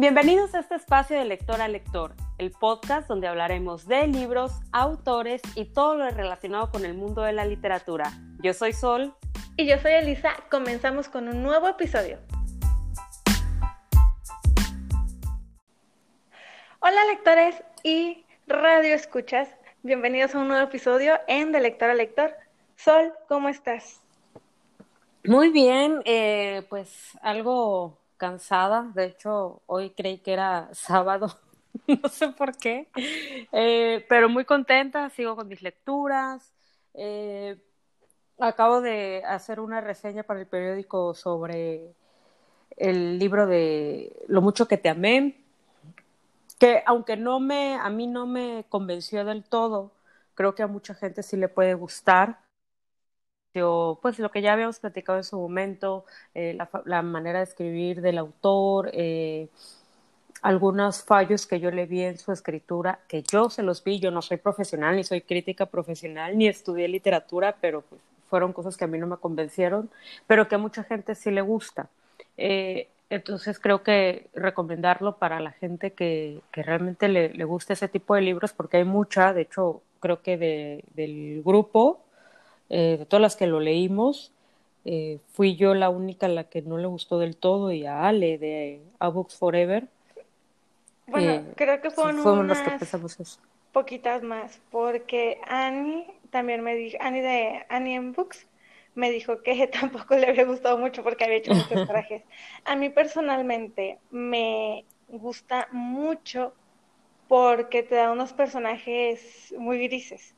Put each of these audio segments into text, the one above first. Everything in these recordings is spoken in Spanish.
Bienvenidos a este espacio de lector a lector, el podcast donde hablaremos de libros, autores y todo lo relacionado con el mundo de la literatura. Yo soy Sol. Y yo soy Elisa. Comenzamos con un nuevo episodio. Hola lectores y radio escuchas. Bienvenidos a un nuevo episodio en De Lector a Lector. Sol, ¿cómo estás? Muy bien, eh, pues algo cansada. De hecho, hoy creí que era sábado, no sé por qué, eh, pero muy contenta, sigo con mis lecturas. Eh, acabo de hacer una reseña para el periódico sobre el libro de Lo mucho que te amé, que aunque no me, a mí no me convenció del todo, creo que a mucha gente sí le puede gustar pues lo que ya habíamos platicado en su momento, eh, la, manera de escribir del autor, eh, algunos fallos que yo le vi en su escritura, que yo se los vi, yo no soy profesional, ni soy crítica profesional, ni estudié literatura, pero pues, fueron cosas que a mí no me convencieron, pero que a mucha gente sí le gusta. Eh, entonces creo que recomendarlo para la gente que, que realmente le, le gusta ese tipo de libros, porque hay mucha, de hecho creo que de, del grupo, eh, de todas las que lo leímos, eh, fui yo la única la que no le gustó del todo y a Ale de A Books Forever. Bueno, eh, creo que fueron, unas que eso. poquitas más, porque Annie también me dijo, Annie de Annie en Books me dijo que tampoco le había gustado mucho porque había hecho muchos trajes. A mí personalmente me gusta mucho porque te da unos personajes muy grises.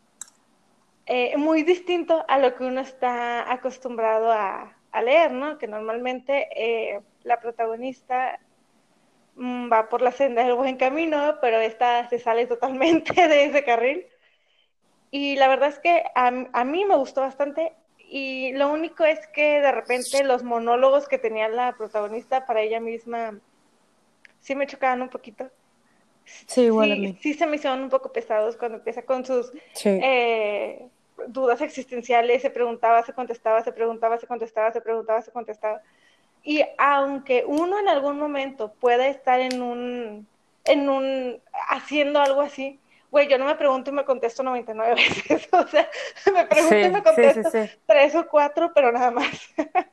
Eh, muy distinto a lo que uno está acostumbrado a, leer, ¿no? Que normalmente eh, la protagonista mm, va por la senda del buen camino, pero esta se sale totalmente de ese carril. Y la verdad es que a, a mí me gustó bastante y lo único es que de repente los monólogos que tenía la protagonista para ella misma sí me chocaban un poquito. Sí, igual a mí. Sí, se me hicieron un poco pesados cuando empieza con sus eh, dudas existenciales, se preguntaba, se contestaba, se preguntaba, se contestaba, se preguntaba, se contestaba. Y aunque uno en algún momento pueda estar en un, en un, haciendo algo así, güey, yo no me pregunto y me contesto 99 veces, o sea, me pregunto y me contesto tres o cuatro, pero nada más.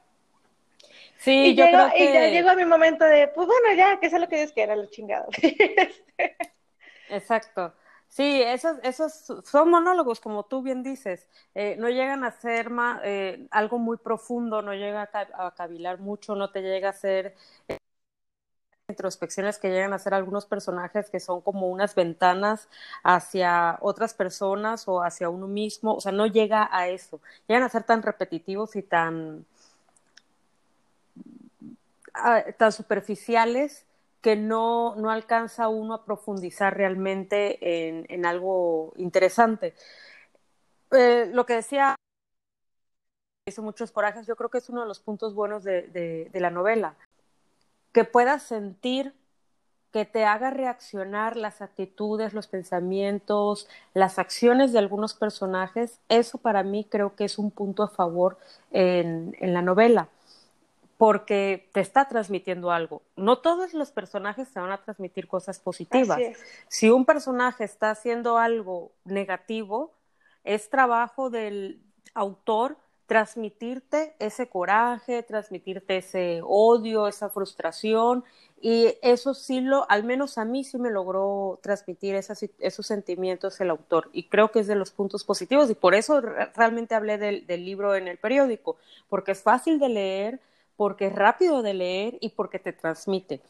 Sí, y yo creo que... Y ya llegó a mi momento de, pues bueno, ya, que sea lo que Dios quiera, la chingada. Exacto. Sí, esos, esos son monólogos, como tú bien dices. Eh, no llegan a ser eh, algo muy profundo, no llega a, cavilar mucho, no te llega a ser eh, introspecciones que llegan a ser algunos personajes que son como unas ventanas hacia otras personas o hacia uno mismo. O sea, no llega a eso. Llegan a ser tan repetitivos y tan, ah, tan superficiales que no, no alcanza uno a profundizar realmente en, en algo interesante. Eh, lo que decía, hizo muchos corajes, yo creo que es uno de los puntos buenos de, de, la novela, que puedas sentir que te haga reaccionar las actitudes, los pensamientos, las acciones de algunos personajes, eso para mí creo que es un punto a favor en, en la novela porque te está transmitiendo algo. No todos los personajes te van a transmitir cosas positivas. Si un personaje está haciendo algo negativo, es trabajo del autor transmitirte ese coraje, transmitirte ese odio, esa frustración, y eso sí lo, al menos a mí sí me logró transmitir esas, esos sentimientos el autor, y creo que es de los puntos positivos, y por eso realmente hablé del, del libro en el periódico, porque es fácil de leer, porque es rápido de leer y porque te transmite.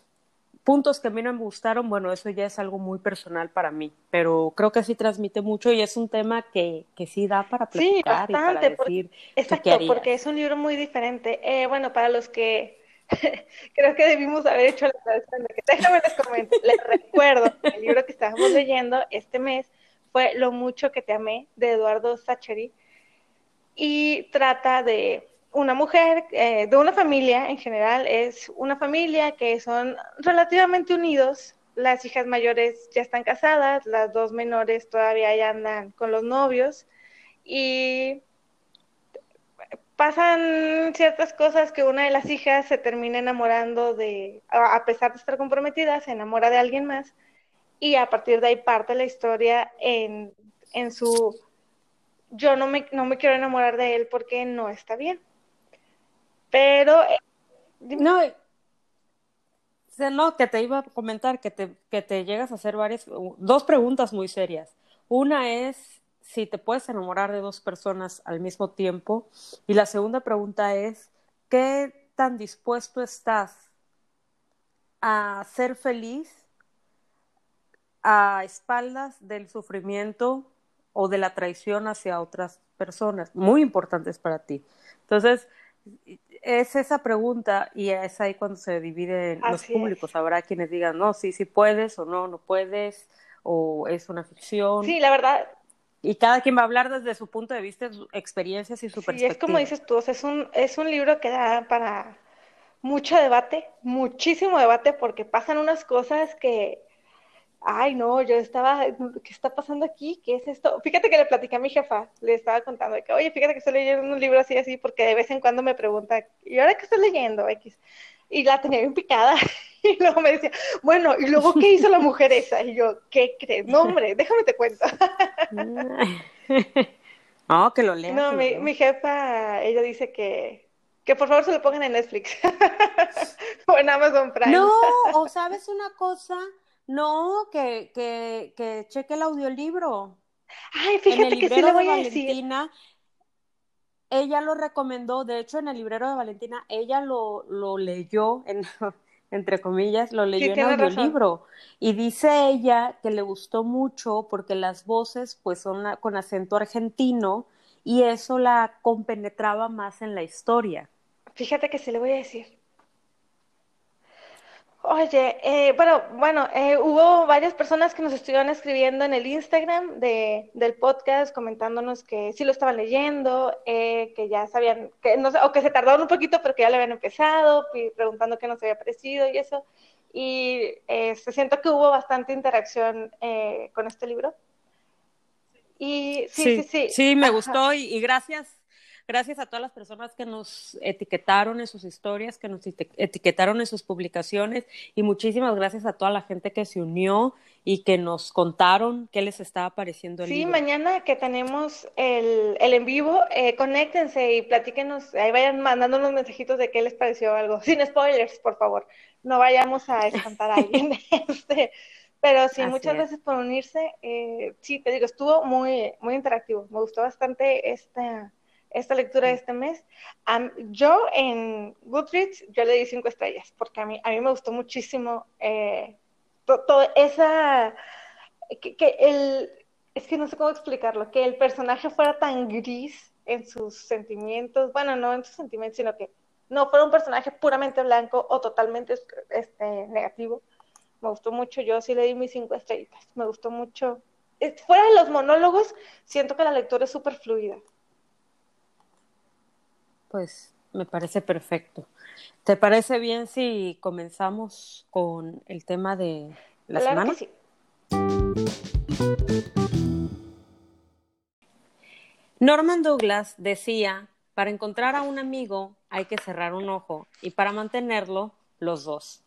Puntos que a mí no me gustaron, bueno, eso ya es algo muy personal para mí, pero creo que sí transmite mucho y es un tema que, que sí da para platicar y para decir exacto, porque es un libro muy diferente. Eh, bueno, para los que creo que debimos haber hecho la traducción de que déjame les comento, les recuerdo el libro que estábamos leyendo este mes fue Lo mucho que te amé de Eduardo Sacheri y trata de una mujer eh, de una familia en general es una familia que son relativamente unidos. Las hijas mayores ya están casadas, las dos menores todavía ya andan con los novios y pasan ciertas cosas que una de las hijas se termina enamorando de, a pesar de estar comprometida, se enamora de alguien más y a partir de ahí parte la historia en, en su, yo no me, no me quiero enamorar de él porque no está bien. Pero... Eh, no, no, que te iba a comentar que te, que te llegas a hacer varias, dos preguntas muy serias. Una es si te puedes enamorar de dos personas al mismo tiempo. Y la segunda pregunta es, ¿qué tan dispuesto estás a ser feliz a espaldas del sufrimiento o de la traición hacia otras personas? Muy importantes para ti. Entonces, es esa pregunta y es ahí cuando se dividen los públicos. Habrá quienes digan, no, sí, sí puedes o no, no puedes, o es una ficción. Sí, la verdad, y cada quien va a hablar desde su punto de vista, sus experiencias y su sí, es como dices tú, es, un, es un libro que da para mucho debate, muchísimo debate, porque pasan unas cosas que, ay, no, yo estaba, ¿qué está pasando aquí? ¿Qué es esto? Fíjate que le platicé a mi jefa, le estaba contando que, oye, fíjate que estoy leyendo un libro así, así, porque de vez en cuando me pregunta, ¿y ahora qué estoy leyendo? X. Y la tenía bien picada. Y luego me decía, bueno, ¿y luego qué hizo la mujer esa? Y yo, ¿qué crees? No, hombre, déjame te cuento. no, que lo lea. No, mi, mi, jefa, ella dice que, que por favor se lo pongan en Netflix o en Amazon Prime. No, o sabes una cosa, no, que, que, que cheque el audiolibro. Ay, fíjate que sí le voy a decir. Ella lo recomendó, de hecho en el librero de Valentina, ella lo, lo leyó en entre comillas, lo leyó en audiolibro. Y dice ella que le gustó mucho porque las voces pues son con acento argentino y eso la compenetraba más en la historia. Fíjate que se le voy a decir. Oye, eh, bueno, bueno, eh, hubo varias personas que nos estuvieron escribiendo en el Instagram de, del podcast comentándonos que sí lo estaban leyendo, eh, que ya sabían, que no sé, o que se tardaron un poquito pero que ya le habían empezado, preguntando qué nos había parecido y eso. Y se siento que hubo bastante interacción con este libro. Y sí, sí, sí. Sí, me gustó y gracias Gracias a todas las personas que nos etiquetaron en sus historias, que nos etiquetaron en sus publicaciones y muchísimas gracias a toda la gente que se unió y que nos contaron qué les estaba pareciendo el sí, mañana que tenemos el, el en vivo, eh, conéctense y platíquenos, ahí vayan mandando unos mensajitos de qué les pareció algo. Sin spoilers, por favor. No vayamos a espantar a alguien. este, pero sí, muchas gracias por unirse. Eh, sí, te digo, estuvo muy, muy interactivo. Me gustó bastante esta esta lectura de este mes. yo en Goodreads, yo le di cinco estrellas, porque a mí, a mí me gustó muchísimo eh, toda esa, que, el, es que no sé cómo explicarlo, que el personaje fuera tan gris en sus sentimientos, bueno, no en sus sentimientos, sino que no fuera un personaje puramente blanco o totalmente este, negativo. Me gustó mucho, yo sí le di mis cinco estrellitas, me gustó mucho. Fuera de los monólogos, siento que la lectura es súper fluida pues me parece perfecto. ¿Te parece bien si comenzamos con el tema de la semana? sí. Norman Douglas decía, para encontrar a un amigo hay que cerrar un ojo y para mantenerlo los dos.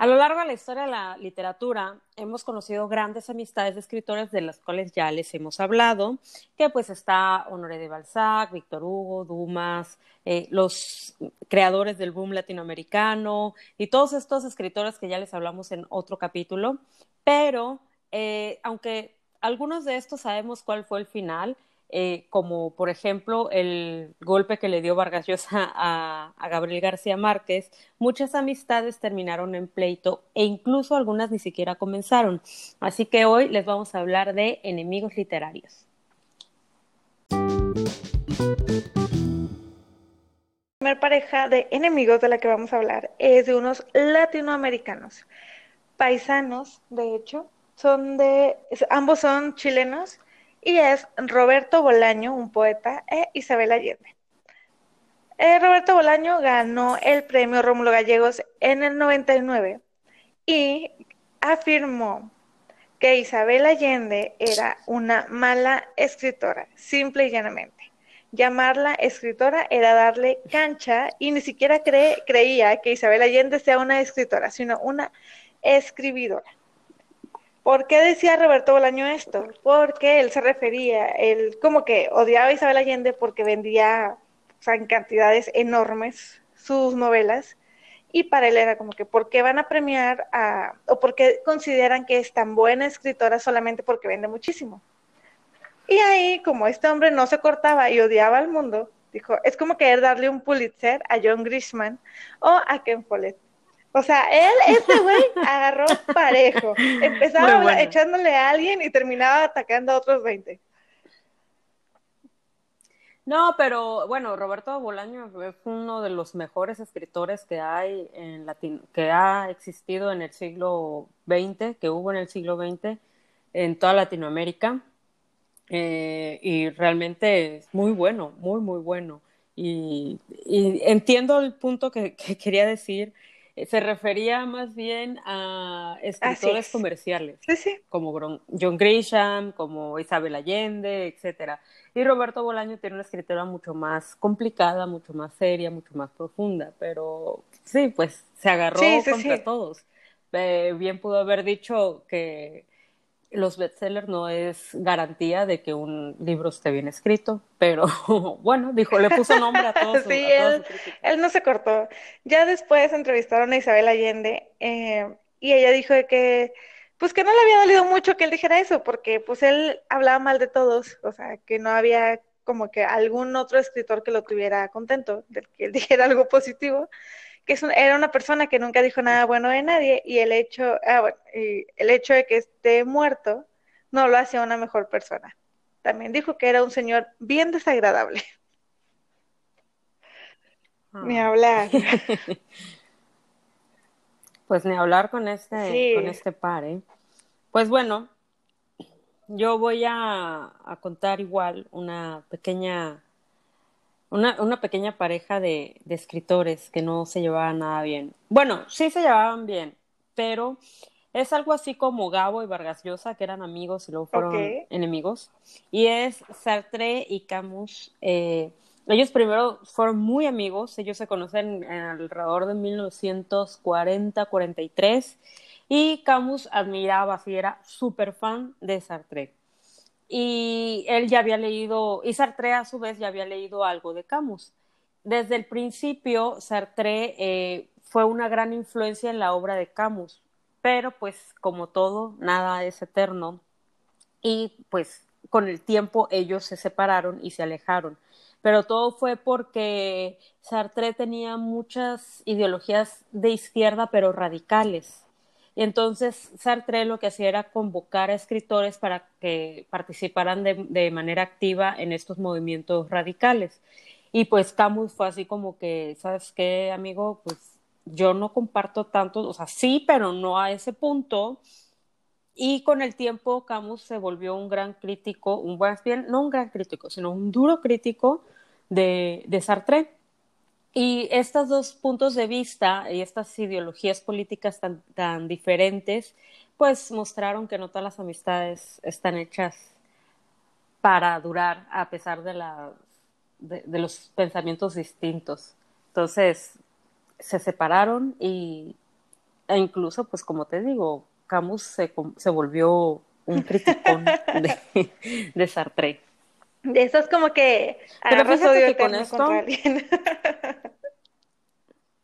A lo largo de la historia de la literatura hemos conocido grandes amistades de escritores de las cuales ya les hemos hablado, que pues está Honoré de Balzac, Víctor Hugo, Dumas, eh, los creadores del boom latinoamericano y todos estos escritores que ya les hablamos en otro capítulo, pero eh, aunque algunos de estos sabemos cuál fue el final, eh, como por ejemplo el golpe que le dio Vargas Llosa a, Gabriel García Márquez, muchas amistades terminaron en pleito e incluso algunas ni siquiera comenzaron. Así que hoy les vamos a hablar de enemigos literarios. La primera pareja de enemigos de la que vamos a hablar es de unos latinoamericanos, paisanos, de hecho, son de, ambos son chilenos y es Roberto Bolaño, un poeta, e Isabel Allende. Eh, Roberto Bolaño ganó el premio Rómulo Gallegos en el 99 y afirmó que Isabel Allende era una mala escritora, simple y llanamente, llamarla escritora era darle cancha y ni siquiera creía que Isabel Allende sea una escritora, sino una escribidora. ¿Por qué decía Roberto Bolaño esto? Porque él se refería, él como que odiaba a Isabel Allende porque vendía en cantidades enormes sus novelas y para él era como que, ¿por qué van a premiar a, o por qué consideran que es tan buena escritora solamente porque vende muchísimo? Y ahí, como este hombre no se cortaba y odiaba al mundo, dijo, es como querer darle un Pulitzer a John Grisham o a Ken Follett. O sea, él, este güey, agarró parejo. Empezaba echándole a alguien y terminaba atacando a otros 20. No, pero bueno, Roberto Bolaño es uno de los mejores escritores que hay en Latin que ha existido en el siglo XX, que hubo en el siglo XX en toda Latinoamérica. Eh, y realmente es muy bueno, muy, muy bueno. Y, entiendo el punto que, quería decir. Eh, se refería más bien a escritores comerciales, como John Grisham, como Isabel Allende, etcétera. Y Roberto Bolaño tiene una escritura mucho más complicada, mucho más seria, mucho más profunda, pero sí, pues se agarró contra todos. Eh, bien pudo haber dicho que los bestsellers no es garantía de que un libro esté bien escrito, pero bueno, dijo, le puso nombre a todos. sí, él, él, no se cortó. Ya después entrevistaron a Isabel Allende eh, y ella dijo que pues que no le había dolido mucho que él dijera eso, porque pues él hablaba mal de todos, o sea, que no había como que algún otro escritor que lo tuviera contento, de que él dijera algo positivo, que es era una persona que nunca dijo nada bueno de nadie y el hecho, ah, bueno, y el hecho de que esté muerto no lo hacía una mejor persona. También dijo que era un señor bien desagradable. Ni ah. hablar. Pues ni hablar con este, con este par, ¿eh? Pues bueno, yo voy a, contar igual una pequeña, una, una pequeña pareja de, de, escritores que no se llevaban nada bien. Bueno, sí se llevaban bien, pero es algo así como Gabo y Vargas Llosa, que eran amigos y luego fueron enemigos. Y es Sartre y Camus. Eh, ellos primero fueron muy amigos, ellos se conocen alrededor de 1940-43 y Camus admiraba, así era súper fan de Sartre. Y él ya había leído, y Sartre a su vez ya había leído algo de Camus. Desde el principio, Sartre eh, fue una gran influencia en la obra de Camus, pero pues como todo, nada es eterno. Y pues con el tiempo ellos se separaron y se alejaron pero todo fue porque Sartre tenía muchas ideologías de izquierda, pero radicales. Y entonces Sartre lo que hacía era convocar a escritores para que participaran de, manera activa en estos movimientos radicales. Y pues Camus fue así como que, ¿sabes qué, amigo? Pues yo no comparto tanto, o sea, sí, pero no a ese punto. Y con el tiempo Camus se volvió un gran crítico, un buen no un gran crítico, sino un duro crítico de, de Sartre. Y estos dos puntos de vista y estas ideologías políticas tan, tan diferentes, pues mostraron que no todas las amistades están hechas para durar a pesar de, la, de, los pensamientos distintos. Entonces, se separaron y, e incluso, pues como te digo, Camus se, se volvió un criticón de, de Sartre. De esos como que pero fíjate que con esto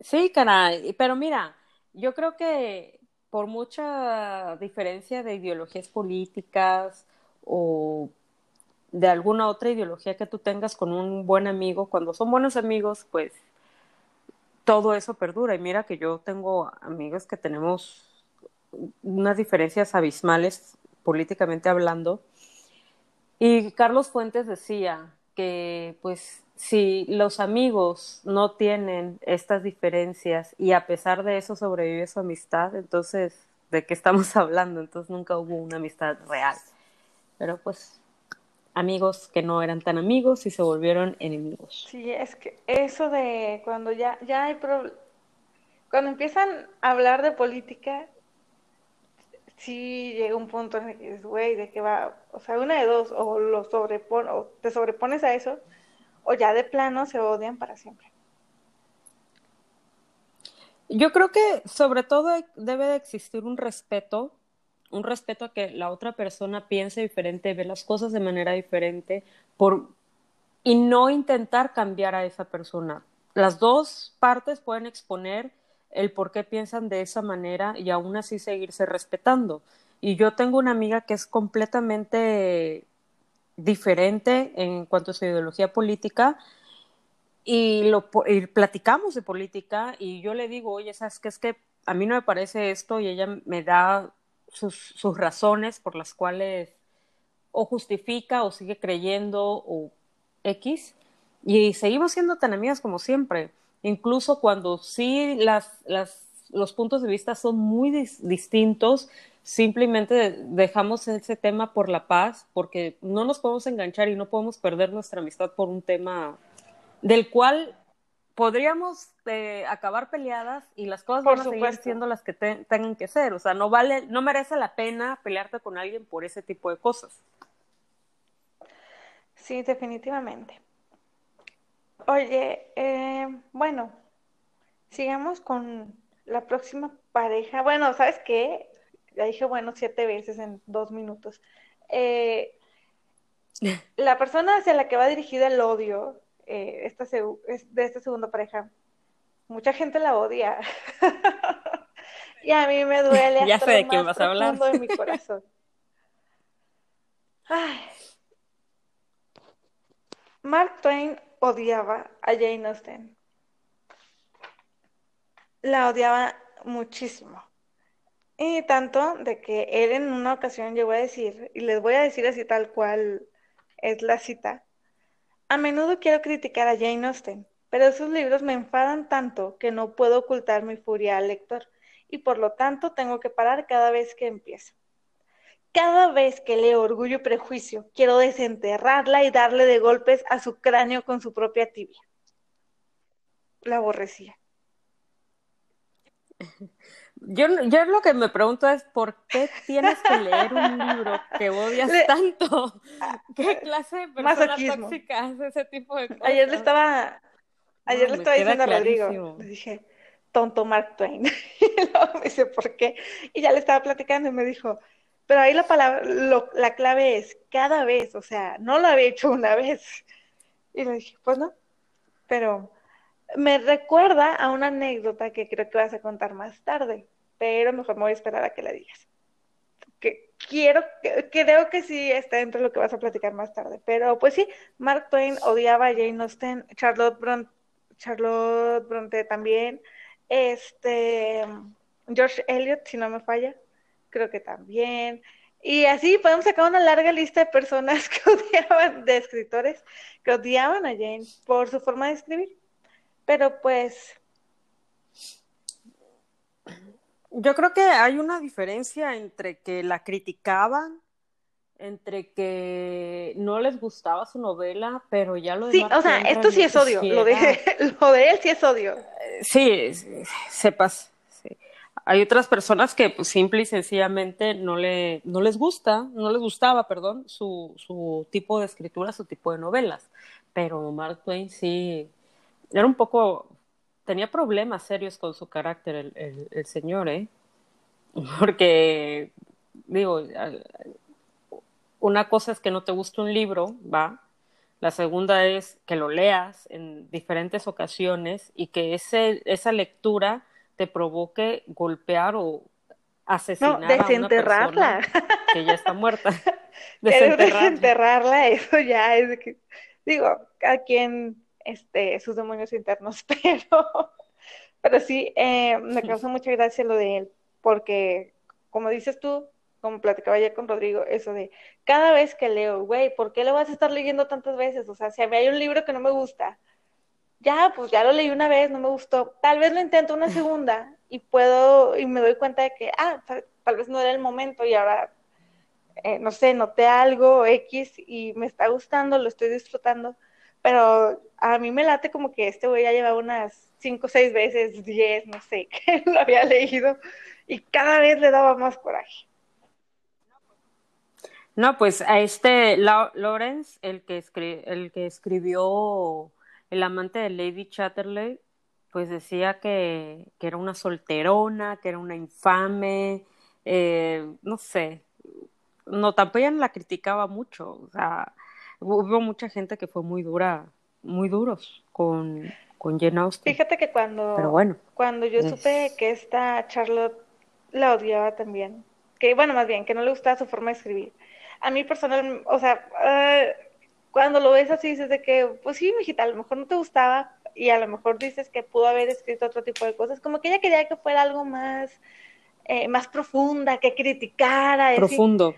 Sí, caray, pero mira, yo creo que por mucha diferencia de ideologías políticas o de alguna otra ideología que tú tengas con un buen amigo, cuando son buenos amigos, pues todo eso perdura. Y mira que yo tengo amigos que tenemos unas diferencias abismales políticamente hablando, y Carlos Fuentes decía que pues si los amigos no tienen estas diferencias y a pesar de eso sobrevive su amistad, entonces, ¿de qué estamos hablando? Entonces nunca hubo una amistad real. Pero pues amigos que no eran tan amigos y se volvieron enemigos. Sí, es que eso de cuando ya, ya hay cuando empiezan a hablar de política, sí llega un punto en el que dices, güey, ¿de qué va? O sea, una de dos, o lo sobrepon o te sobrepones a eso, o ya de plano se odian para siempre. Yo creo que sobre todo debe de existir un respeto, un respeto a que la otra persona piense diferente, ve las cosas de manera diferente, por, y no intentar cambiar a esa persona. Las dos partes pueden exponer el por qué piensan de esa manera y aún así seguirse respetando. Y yo tengo una amiga que es completamente diferente en cuanto a su ideología política y, lo, platicamos de política y yo le digo, oye, ¿sabes qué? Es que a mí no me parece esto y ella me da sus, sus razones por las cuales o justifica o sigue creyendo o X y seguimos siendo tan amigas como siempre, incluso cuando sí las, las, los puntos de vista son muy distintos simplemente dejamos ese tema por la paz, porque no nos podemos enganchar y no podemos perder nuestra amistad por un tema del cual podríamos eh, acabar peleadas y las cosas van a seguir siendo las que tengan que ser. O sea, no vale, no merece la pena pelearte con alguien por ese tipo de cosas. Sí, definitivamente. Oye, eh, bueno, sigamos con la próxima pareja. Bueno, ¿sabes qué? Ya dije, bueno, siete veces en dos minutos. Eh, la persona hacia la que va dirigida el odio eh, esta de esta segunda pareja, mucha gente la odia. y a mí me duele ya sé de quién vas a hablar. de mi corazón. Mark Twain odiaba a Jane Austen. La odiaba muchísimo. Y tanto de que él en una ocasión llegó a decir, y les voy a decir así tal cual es la cita, a menudo quiero criticar a Jane Austen, pero sus libros me enfadan tanto que no puedo ocultar mi furia al lector, y por lo tanto tengo que parar cada vez que empiezo. Cada vez que leo Orgullo y Prejuicio, quiero desenterrarla y darle de golpes a su cráneo con su propia tibia. La aborrecía. Yo, yo lo que me pregunto es, ¿por qué tienes que leer un libro que odias tanto? ¿Qué clase de persona tóxica hace ese tipo de cosas? Ayer le estaba, ayer le estaba diciendo a Rodrigo, le dije, tonto Mark Twain. y luego me dice, ¿por qué? Y ya le estaba platicando y me dijo, pero ahí la palabra, la clave es cada vez, o sea, no lo había hecho una vez. Y le dije, pues no, pero me recuerda a una anécdota que creo que vas a contar más tarde, pero mejor me voy a esperar a que la digas. Que quiero, que, creo que sí está dentro de lo que vas a platicar más tarde, pero pues sí, Mark Twain odiaba a Jane Austen, Charlotte Bronte, Charlotte Bronte también, este, George Eliot, si no me falla, creo que también. Y así podemos sacar una larga lista de personas que odiaban, de escritores, que odiaban a Jane por su forma de escribir. Pero pues... Yo creo que hay una diferencia entre que la criticaban, entre que no les gustaba su novela, pero ya lo de... Sí, o sea, esto sí es odio, lo de, lo de él sí es odio. Sí, sepas. Hay otras personas que pues, simple y sencillamente no, le, no les gusta, no les gustaba, perdón, su, su tipo de escritura, su tipo de novelas. Pero Mark Twain sí, era un poco, tenía problemas serios con su carácter el, el, señor, ¿eh? Porque, digo, una cosa es que no te guste un libro, va. La segunda es que lo leas en diferentes ocasiones y que ese, esa lectura te provoque golpear o asesinar a una persona que ya está muerta. Desenterrarla. desenterrarla, eso ya es que, digo, a quien este, sus demonios internos, pero, pero sí, eh, me causó mucha gracia lo de él, porque como dices tú, como platicaba ayer con Rodrigo, eso de cada vez que leo, güey, ¿por qué lo vas a estar leyendo tantas veces? O sea, si a mí hay un libro que no me gusta, ya, pues ya lo leí una vez, no me gustó, tal vez lo intento una segunda y puedo, y me doy cuenta de que, ah, tal, vez no era el momento y ahora, eh, no sé, noté algo X y me está gustando, lo estoy disfrutando, pero a mí me late como que este güey ya lleva unas cinco o seis veces, diez, no sé, que lo había leído y cada vez le daba más coraje. No, pues a este Lawrence, el que, el que escribió El amante de Lady Chatterley, pues decía que, que era una solterona, que era una infame, eh, no sé, no, tampoco ella la criticaba mucho, o sea, hubo mucha gente que fue muy dura, muy duros con, con Jane Austen. Fíjate que cuando, bueno, cuando yo supe que esta Charlotte la odiaba también, que bueno, más bien, que no le gustaba su forma de escribir. A mí personal, o sea, uh, cuando lo ves así dices de que, pues sí, mijita, a lo mejor no te gustaba y a lo mejor dices que pudo haber escrito otro tipo de cosas, como que ella quería que fuera algo más, eh, más profunda, que criticara. Profundo.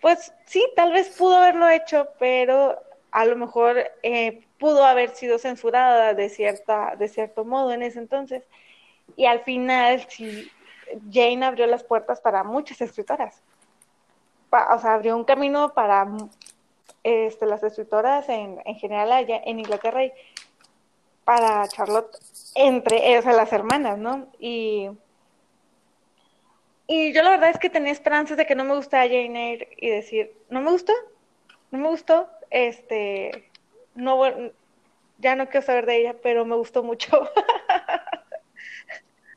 Pues sí, tal vez pudo haberlo hecho, pero a lo mejor eh, pudo haber sido censurada de, cierta, de cierto modo en ese entonces. Y al final, sí, Jane abrió las puertas para muchas escritoras. o sea, abrió un camino para este, las escritoras en, en general allá en Inglaterra y para Charlotte entre esas las hermanas, ¿no? Y y yo la verdad es que tenía esperanzas de que no me gustara Jane Eyre y decir, no me gustó, no me gustó, este, no, ya no quiero saber de ella, pero me gustó mucho.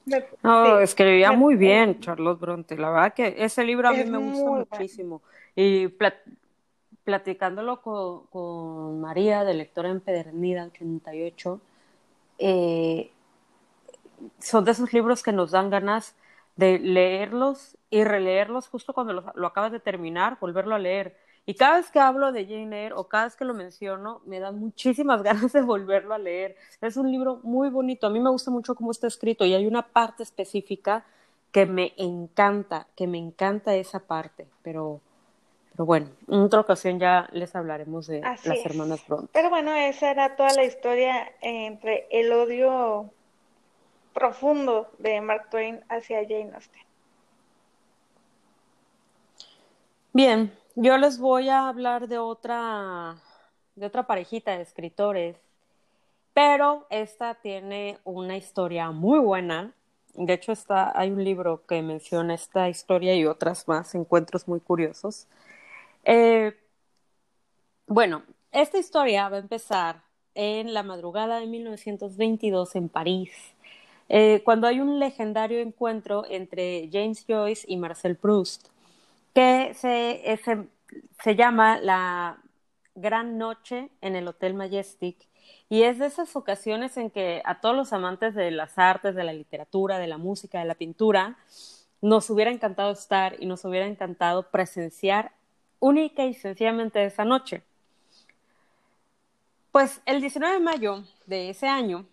no, escribía muy bien Charlotte Bronte, la verdad que ese libro a mí me gusta muchísimo. Y platicándolo con, con, María, de Lectora Empedernida 88, eh, son de esos libros que nos dan ganas de leerlos y releerlos justo cuando lo, acabas de terminar, volverlo a leer. Y cada vez que hablo de Jane Eyre o cada vez que lo menciono, me dan muchísimas ganas de volverlo a leer. Es un libro muy bonito. A mí me gusta mucho cómo está escrito y hay una parte específica que me encanta, que me encanta esa parte. Pero, pero bueno, en otra ocasión ya les hablaremos de las hermanas Bronte. Pero bueno, esa era toda la historia entre el odio profundo de Mark Twain hacia Jane Austen. Bien, yo les voy a hablar de otra, de otra parejita de escritores, pero esta tiene una historia muy buena. De hecho, está, hay un libro que menciona esta historia y otras más, encuentros muy curiosos. Eh, bueno, esta historia va a empezar en la madrugada de 1922 en París. Eh, cuando hay un legendario encuentro entre James Joyce y Marcel Proust, que se, se, llama La Gran Noche en el Hotel Majestic, y es de esas ocasiones en que a todos los amantes de las artes, de la literatura, de la música, de la pintura, nos hubiera encantado estar y nos hubiera encantado presenciar única y sencillamente esa noche. Pues el 19 de mayo de ese año,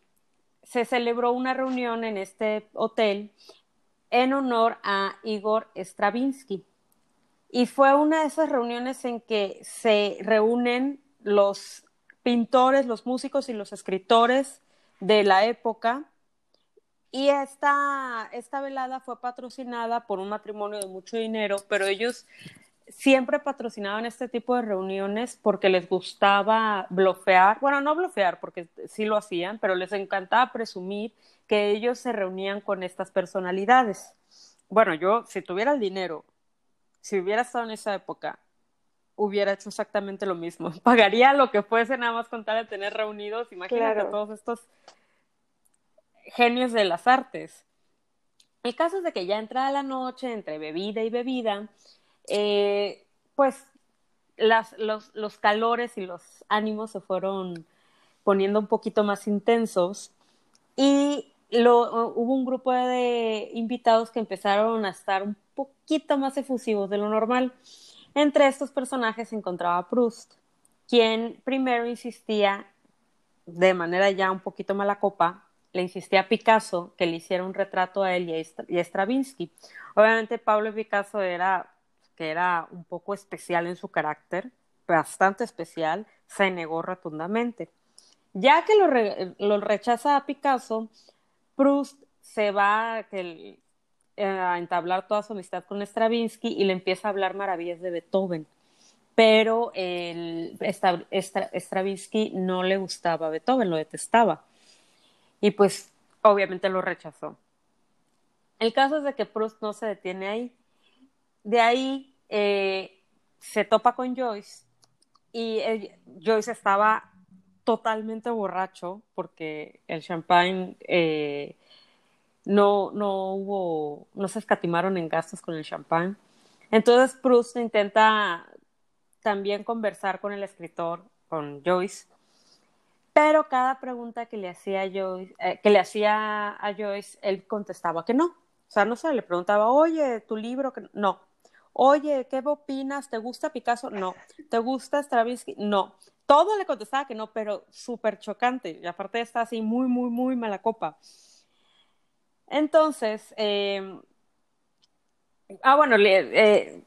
se celebró una reunión en este hotel en honor a Igor Stravinsky. Y fue una de esas reuniones en que se reúnen los pintores, los músicos y los escritores de la época. Y esta, esta velada fue patrocinada por un matrimonio de mucho dinero, pero ellos siempre patrocinaban este tipo de reuniones porque les gustaba blofear, bueno, no blofear porque sí lo hacían, pero les encantaba presumir que ellos se reunían con estas personalidades. Bueno, yo si tuviera el dinero, si hubiera estado en esa época, hubiera hecho exactamente lo mismo. Pagaría lo que fuese nada más con tal de tener reunidos, imagínate todos estos genios de las artes. El caso es de que ya entrada la noche, entre bebida y bebida, eh, pues los, calores y los ánimos se fueron poniendo un poquito más intensos y hubo un grupo de invitados que empezaron a estar un poquito más efusivos de lo normal. Entre estos personajes se encontraba Proust, quien primero insistía de manera ya un poquito mala copa, le insistía a Picasso que le hiciera un retrato a él y a Stravinsky. Obviamente Pablo Picasso era que era un poco especial en su carácter, bastante especial, se negó rotundamente. Ya que lo, rechaza a Picasso, Proust se va eh, a entablar toda su amistad con Stravinsky y le empieza a hablar maravillas de Beethoven. Pero el, Stravinsky no le gustaba a Beethoven, lo detestaba. Y pues obviamente lo rechazó. El caso es de que Proust no se detiene ahí de ahí, eh, se topa con Joyce y Joyce estaba totalmente borracho porque el champagne eh, no, no hubo, no se escatimaron en gastos con el champagne. Entonces Proust intenta también conversar con el escritor, con Joyce, pero cada pregunta que le hacía Joyce, eh, que le hacía a Joyce, él contestaba que no. O sea, no sé, le preguntaba, oye, tu libro, no. Oye, ¿qué opinas? ¿Te gusta Picasso? No. ¿Te gusta Stravinsky? No. Todo le contestaba que no, pero súper chocante. Y aparte está así muy, muy, muy mala copa. Entonces, eh, ah, bueno, eh,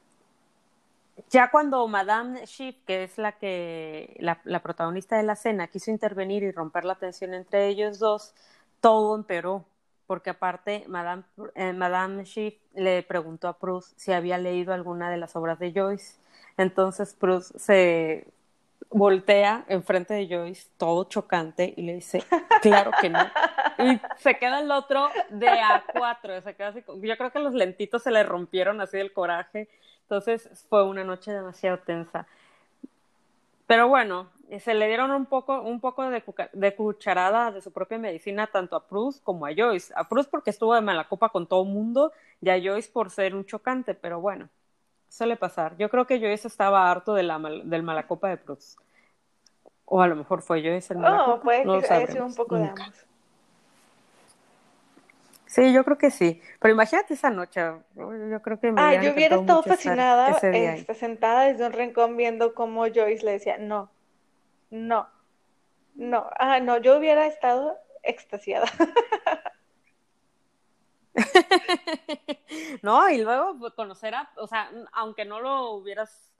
ya cuando Madame Schiff, que es la que la, protagonista de la cena, quiso intervenir y romper la tensión entre ellos dos, todo empeoró, porque aparte Madame, eh, Madame Schiff le preguntó a Proust si había leído alguna de las obras de Joyce. Entonces Proust se voltea enfrente de Joyce, todo chocante, y le dice, claro que no. Y se queda el otro de a cuatro, se queda yo creo que los lentitos se le rompieron así del coraje, entonces fue una noche demasiado tensa. Pero bueno, se le dieron un poco, un poco de, de, cucharada de su propia medicina tanto a Proust como a Joyce. A Proust porque estuvo de mala copa con todo el mundo y a Joyce por ser un chocante, pero bueno, suele pasar. Yo creo que Joyce estaba harto de la del malacopa de Proust. O a lo mejor fue Joyce el malacopa. Oh, puede no que haya sido un poco de ambos. Sí, yo creo que sí. Pero imagínate esa noche. Yo creo que me Ah, yo hubiera estado fascinada, este, sentada desde un rincón viendo cómo Joyce le decía, no, no, no. Ah, no, yo hubiera estado extasiada. no, y luego pues, conocer a, o sea, aunque no lo hubieras,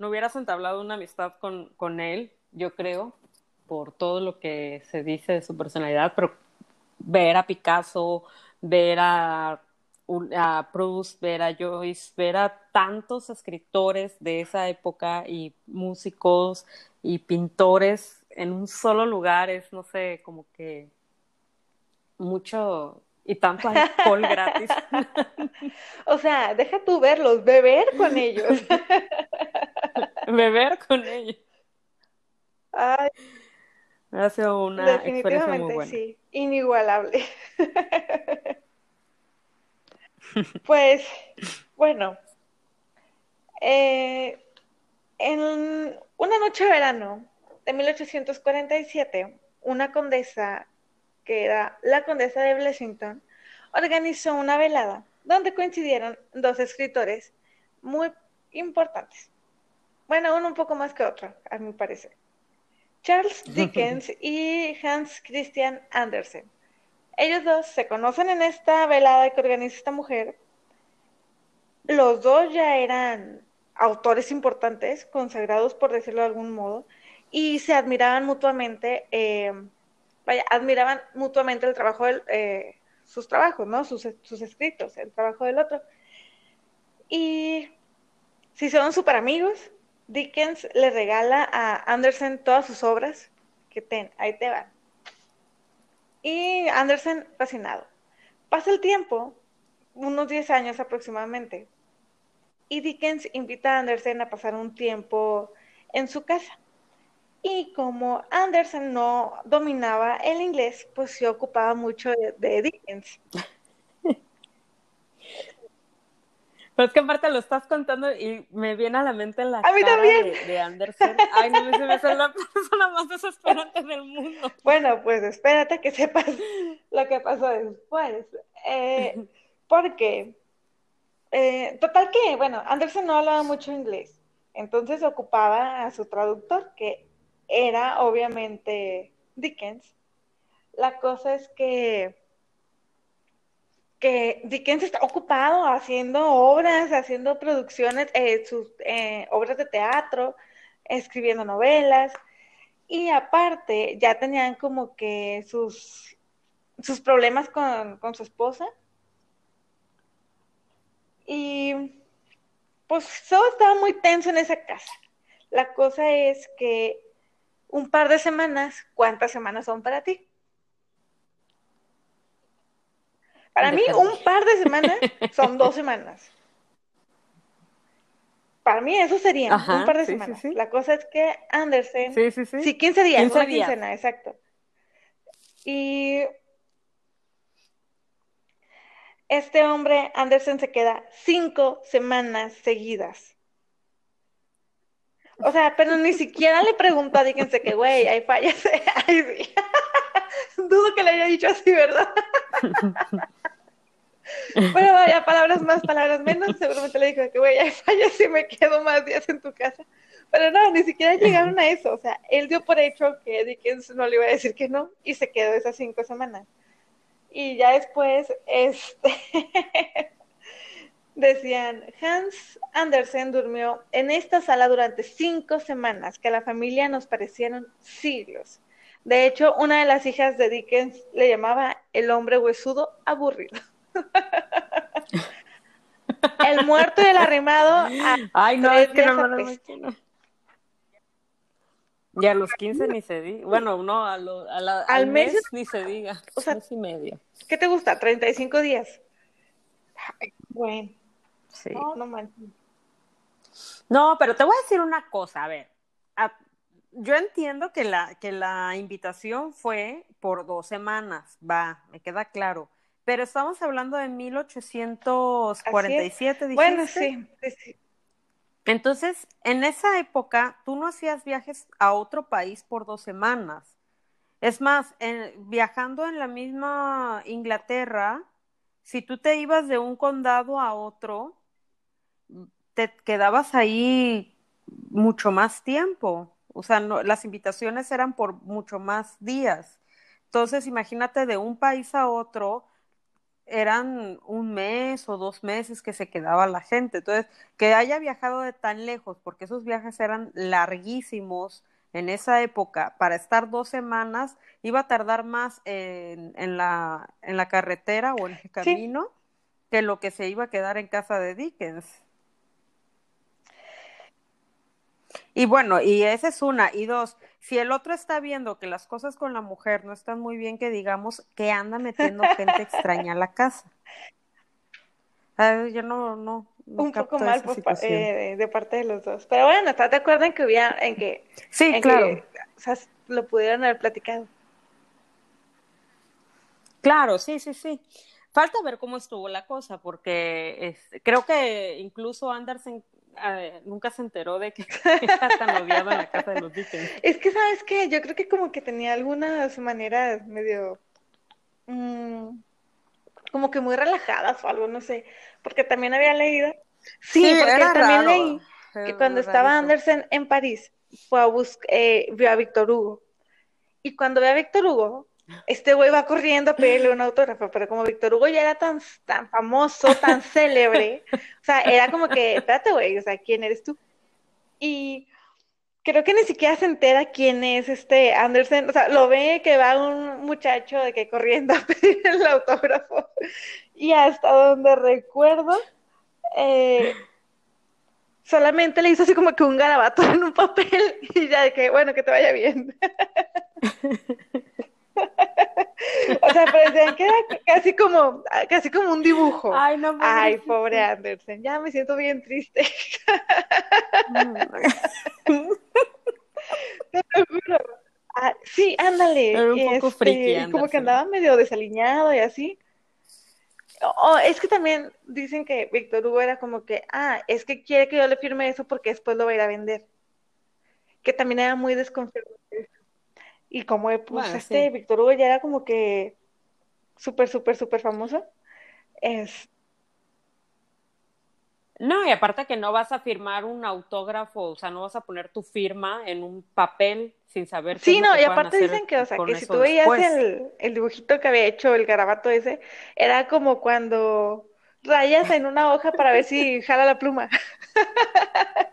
no hubieras entablado una amistad con, con él, yo creo, por todo lo que se dice de su personalidad, pero ver a Picasso, ver a, a Proust, ver a Joyce, ver a tantos escritores de esa época y músicos y pintores en un solo lugar es, no sé, como que mucho y tanto alcohol gratis. o sea, deja tú verlos, beber con ellos. beber con ellos. Ay. Ha sido una experiencia muy buena. Sí, inigualable. pues, bueno, eh, en una noche de verano de 1847, una condesa que era la condesa de Blessington, organizó una velada donde coincidieron dos escritores muy importantes. Bueno, uno un poco más que otro, a mi parecer. Charles Dickens y Hans Christian Andersen. Ellos dos se conocen en esta velada que organiza esta mujer. Los dos ya eran autores importantes, consagrados por decirlo de algún modo, y se admiraban mutuamente eh, vaya, admiraban mutuamente el trabajo de eh, sus trabajos, ¿no? Sus, escritos, el trabajo del otro. Y si son súper amigos, Dickens le regala a Andersen todas sus obras, que ten, ahí te van. Y Andersen fascinado. Pasa el tiempo, unos 10 años aproximadamente, y Dickens invita a Andersen a pasar un tiempo en su casa. Y como Anderson no dominaba el inglés, pues se ocupaba mucho de, Dickens. Pero es que aparte lo estás contando y me viene a la mente la cara de, Anderson. Ay, no me se me hace la persona más desesperante del mundo. Bueno, pues espérate que sepas lo que pasó después. Eh, porque, eh, total que, bueno, Anderson no hablaba mucho inglés. Entonces ocupaba a su traductor, que era obviamente Dickens. La cosa es que, que Dickens está ocupado haciendo obras, haciendo producciones, eh, sus eh, obras de teatro, escribiendo novelas. Y aparte, ya tenían como que sus, sus problemas con, con su esposa. Y pues todo estaba muy tenso en esa casa. La cosa es que un par de semanas, ¿cuántas semanas son para ti? Para mí, un par de semanas son dos semanas. Para mí eso sería un par de semanas. La cosa es que Andersen... Sí, sí, sí. Sí, 15 días, 15 una días. quincena, exacto. Y este hombre, Andersen, se queda cinco semanas seguidas. O sea, pero ni siquiera le preguntó a Dickens que, güey, hay fallas. Dudo que le haya dicho así, ¿verdad? bueno, vaya, palabras más, palabras menos. Seguramente le dijo que, güey, hay fallas y me quedo más días en tu casa. Pero no, ni siquiera llegaron a eso. O sea, él dio por hecho que Dickens no le iba a decir que no y se quedó esas cinco semanas. Y ya después, este, decían, Hans Andersen durmió en esta sala durante cinco semanas, que a la familia nos parecieron siglos. De hecho, una de las hijas de Dickens le llamaba el hombre huesudo aburrido. el muerto y el arrimado. Ay, no, es que no, no, no, Y a los 15 ni se diga. Bueno, no, a al, mes, ni se diga. O sea, mes y medio. ¿Qué te gusta? ¿35 días? bueno. Sí. No, no No, pero te voy a decir una cosa, a ver. yo entiendo que la, que la invitación fue por dos semanas, va, me queda claro. Pero estamos hablando de 1847, dijiste. Bueno, sí, sí. Entonces, en esa época, tú no hacías viajes a otro país por dos semanas. Es más, viajando en la misma Inglaterra, si tú te ibas de un condado a otro, te quedabas ahí mucho más tiempo. O sea, no, las invitaciones eran por mucho más días. Entonces, imagínate de un país a otro, eran un mes o dos meses que se quedaba la gente. Entonces, que haya viajado de tan lejos, porque esos viajes eran larguísimos en esa época, para estar dos semanas, iba a tardar más en, en, la, en la carretera o en el camino que lo que se iba a quedar en casa de Dickens. Y bueno, y esa es una. Y dos, si el otro está viendo que las cosas con la mujer no están muy bien, que digamos que anda metiendo gente extraña a la casa. yo no, no. Un poco mal eh, de parte de los dos. Pero bueno, ¿estás de acuerdo en que hubiera, en que. Sí, claro. o sea, lo pudieron haber platicado. Claro, sí, sí, sí. Falta ver cómo estuvo la cosa, porque creo que incluso Andersen nunca se enteró de que está tan odiado en la casa de los Dickens. Es que, ¿sabes qué? Yo creo que como que tenía algunas maneras medio... Mm, como que muy relajadas o algo, no sé. Porque también había leído... Sí, porque también leí que cuando estaba Andersen en París, fue a buscar, eh, vio a Víctor Hugo. Y cuando ve a Víctor Hugo, este güey va corriendo a pedirle un autógrafo, pero como Víctor Hugo ya era tan, tan famoso, tan célebre, o sea, era como que, espérate, güey, o sea, ¿quién eres tú? Y creo que ni siquiera se entera quién es este Anderson, o sea, lo ve que va un muchacho de que corriendo a pedir el autógrafo, y hasta donde recuerdo, eh, solamente le hizo así como que un garabato en un papel, y ya de que, bueno, que te vaya bien. o sea, parecía que era casi como, casi como un dibujo. Ay, no, Ay, pobre Andersen, ya me siento bien triste. Ah, sí, ándale. Era un poco este, Como que andaba medio desaliñado y así. Oh, es que también dicen que Víctor Hugo era como que, ah, es que quiere que yo le firme eso porque después lo va a ir a vender. Que también era muy desconfiado. Y como pues este Víctor Hugo ya era como que súper, súper, súper famoso. Es... No, y aparte que no vas a firmar un autógrafo, o sea, no vas a poner tu firma en un papel sin saber. Sí, no, y aparte dicen que, o sea, que si tú veías el, el, dibujito que había hecho el garabato ese, era como cuando rayas en una hoja para ver si jala la pluma.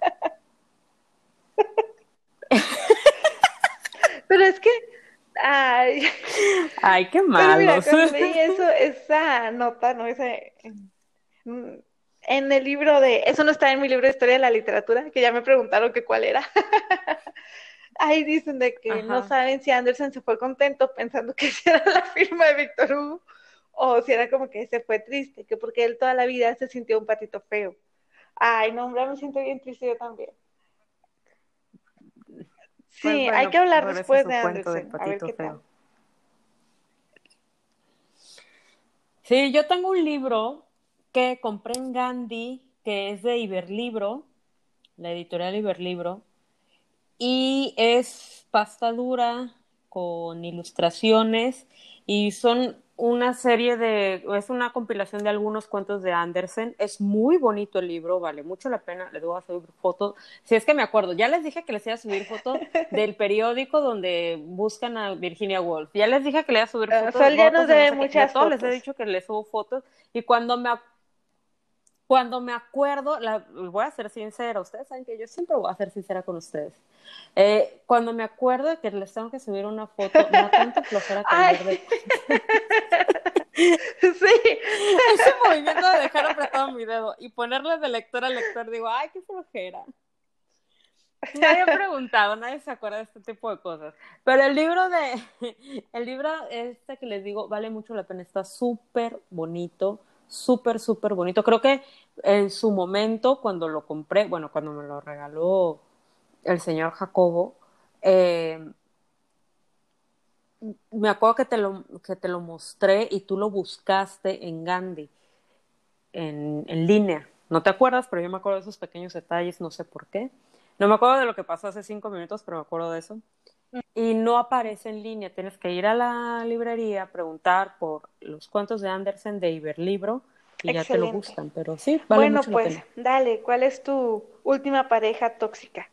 Pero es que, ay, ay, qué malo. mira, leí eso, esa nota, ¿no? Ese, en, el libro de, eso no está en mi libro de historia de la literatura, que ya me preguntaron que cuál era. Ahí dicen de que no saben si Anderson se fue contento pensando que era la firma de Víctor Hugo o si era como que se fue triste, que porque él toda la vida se sintió un patito feo. Ay, no, hombre, me siento bien triste yo también. Sí, pues hay que hablar después de Anderson. A ver qué tal. Sí, yo tengo un libro que compré en Gandhi, que es de Iberlibro, la editorial Iberlibro, y es pasta dura con ilustraciones y son una serie de, es una compilación de algunos cuentos de Andersen. Es muy bonito el libro, vale mucho la pena. Les voy a subir fotos. Si es que me acuerdo, ya les dije que les iba a subir fotos del periódico donde buscan a Virginia Woolf. Ya les dije que les iba a subir fotos. Sol ya nos debe muchas fotos. Les he dicho que les subo fotos. Y cuando me cuando me acuerdo, la, voy a ser sincera, ustedes saben que yo siempre voy a ser sincera con ustedes. Eh, cuando me acuerdo de que les tengo que subir una foto, me da tanta flojera cambiar de Sí. Ese movimiento de dejar apretado mi dedo y ponerle de lector a lector, digo, ay, qué flojera. Nadie ha preguntado, nadie se acuerda de este tipo de cosas. Pero el libro de, el libro este que les digo, vale mucho la pena, está súper bonito súper, súper bonito. Creo que en su momento, cuando lo compré, bueno, cuando me lo regaló el señor Jacobo, eh, me acuerdo que te, lo, que te lo mostré y tú lo buscaste en Gandhi, en, en línea. No te acuerdas, pero yo me acuerdo de esos pequeños detalles, no sé por qué. No me acuerdo de lo que pasó hace cinco minutos, pero me acuerdo de eso y no aparece en línea. Tienes que ir a la librería, preguntar por los cuentos de Andersen de Iberlibro y ya te lo gustan. Pero sí, vale Bueno, pues dale, ¿cuál es tu última pareja tóxica?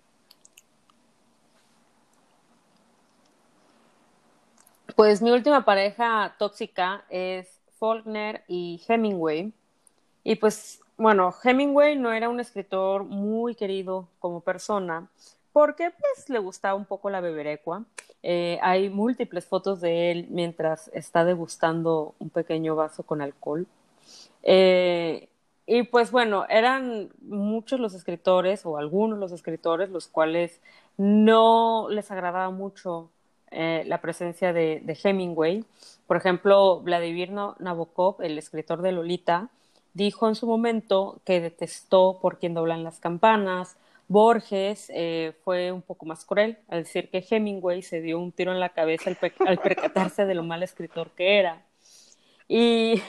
Pues mi última pareja tóxica es Faulkner y Hemingway. Y pues, bueno, Hemingway no era un escritor muy querido como persona, porque pues le gustaba un poco la beberecua. Eh, hay múltiples fotos de él mientras está degustando un pequeño vaso con alcohol. Eh, y pues bueno, eran muchos los escritores o algunos los escritores los cuales no les agradaba mucho eh, la presencia de, de, Hemingway. Por ejemplo, Vladimir Nabokov, el escritor de Lolita, dijo en su momento que detestó por quien doblan las campanas, Borges eh, fue un poco más cruel al decir que Hemingway se dio un tiro en la cabeza al, percatarse de lo mal escritor que era. Y